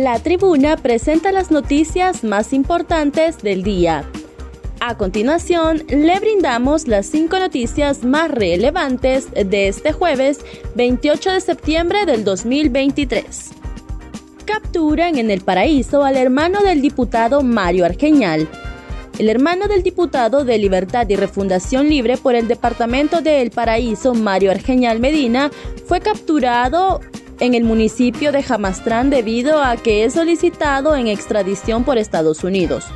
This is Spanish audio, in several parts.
La tribuna presenta las noticias más importantes del día. A continuación, le brindamos las cinco noticias más relevantes de este jueves 28 de septiembre del 2023. Capturan en el paraíso al hermano del diputado Mario Argeñal. El hermano del diputado de Libertad y Refundación Libre por el departamento de El Paraíso, Mario Argeñal Medina, fue capturado en el municipio de Jamastrán debido a que es solicitado en extradición por Estados Unidos.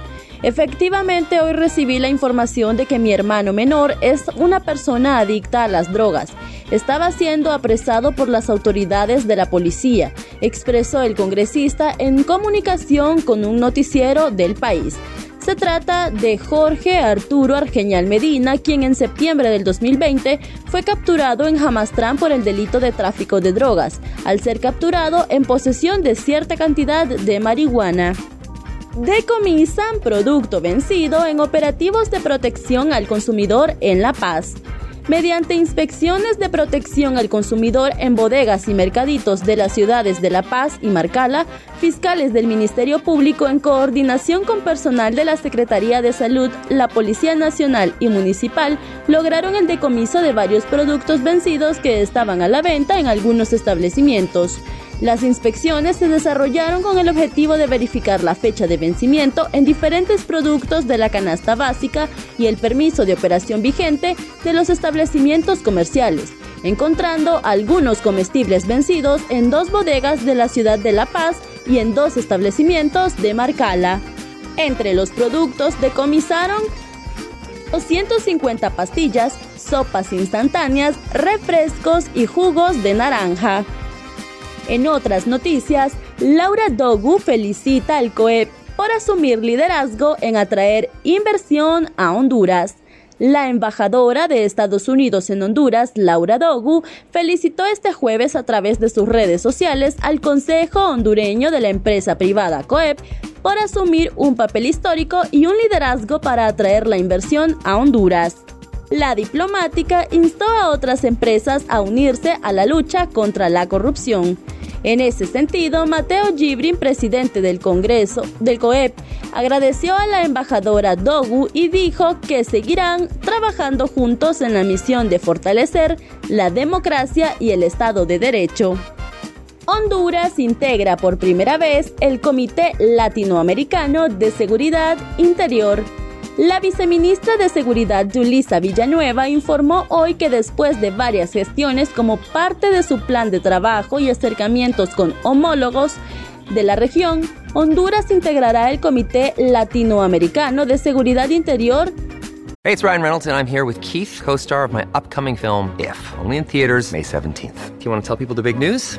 Efectivamente, hoy recibí la información de que mi hermano menor es una persona adicta a las drogas. Estaba siendo apresado por las autoridades de la policía, expresó el congresista en comunicación con un noticiero del país. Se trata de Jorge Arturo Argeñal Medina, quien en septiembre del 2020 fue capturado en Jamastrán por el delito de tráfico de drogas, al ser capturado en posesión de cierta cantidad de marihuana. Decomisan producto vencido en operativos de protección al consumidor en La Paz mediante inspecciones de protección al consumidor en bodegas y mercaditos de las ciudades de La Paz y Marcala, fiscales del Ministerio Público en coordinación con personal de la Secretaría de Salud, la Policía Nacional y Municipal lograron el decomiso de varios productos vencidos que estaban a la venta en algunos establecimientos. Las inspecciones se desarrollaron con el objetivo de verificar la fecha de vencimiento en diferentes productos de la canasta básica y el permiso de operación vigente de los establecimientos comerciales, encontrando algunos comestibles vencidos en dos bodegas de la ciudad de La Paz y en dos establecimientos de Marcala. Entre los productos decomisaron 250 pastillas, sopas instantáneas, refrescos y jugos de naranja. En otras noticias, Laura Dogu felicita al COEP por asumir liderazgo en atraer inversión a Honduras. La embajadora de Estados Unidos en Honduras, Laura Dogu, felicitó este jueves a través de sus redes sociales al Consejo Hondureño de la empresa privada COEP por asumir un papel histórico y un liderazgo para atraer la inversión a Honduras. La diplomática instó a otras empresas a unirse a la lucha contra la corrupción. En ese sentido, Mateo Gibrin, presidente del Congreso del COEP, agradeció a la embajadora Dogu y dijo que seguirán trabajando juntos en la misión de fortalecer la democracia y el Estado de Derecho. Honduras integra por primera vez el Comité Latinoamericano de Seguridad Interior la viceministra de Seguridad Julisa Villanueva informó hoy que después de varias gestiones como parte de su plan de trabajo y acercamientos con homólogos de la región, Honduras integrará el Comité Latinoamericano de Seguridad Interior. Hey, it's Ryan Reynolds and I'm here with Keith, co-star of my upcoming film If, only in theaters May 17th. Do you want to tell people the big news?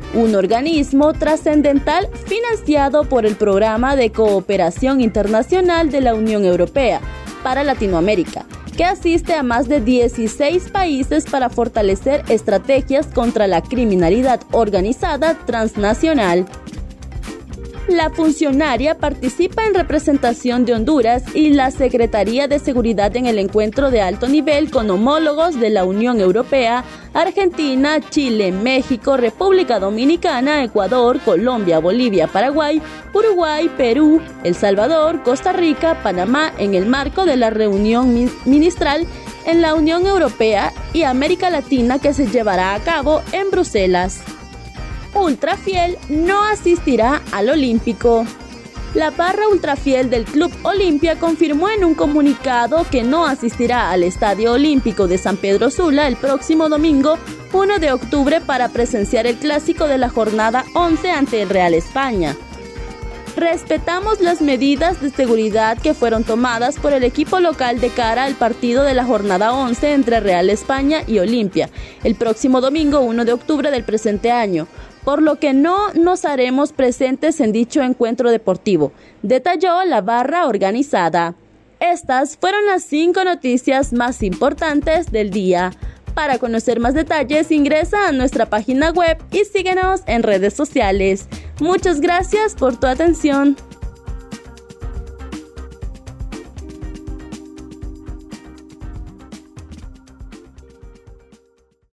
un organismo trascendental financiado por el Programa de Cooperación Internacional de la Unión Europea para Latinoamérica, que asiste a más de 16 países para fortalecer estrategias contra la criminalidad organizada transnacional. La funcionaria participa en representación de Honduras y la Secretaría de Seguridad en el encuentro de alto nivel con homólogos de la Unión Europea, Argentina, Chile, México, República Dominicana, Ecuador, Colombia, Bolivia, Paraguay, Uruguay, Perú, El Salvador, Costa Rica, Panamá en el marco de la reunión ministral en la Unión Europea y América Latina que se llevará a cabo en Bruselas ultra fiel no asistirá al Olímpico. La barra ultrafiel del Club Olimpia confirmó en un comunicado que no asistirá al Estadio Olímpico de San Pedro Sula el próximo domingo 1 de octubre para presenciar el clásico de la jornada 11 ante el Real España. Respetamos las medidas de seguridad que fueron tomadas por el equipo local de cara al partido de la jornada 11 entre Real España y Olimpia, el próximo domingo 1 de octubre del presente año por lo que no nos haremos presentes en dicho encuentro deportivo, detalló la barra organizada. Estas fueron las cinco noticias más importantes del día. Para conocer más detalles ingresa a nuestra página web y síguenos en redes sociales. Muchas gracias por tu atención.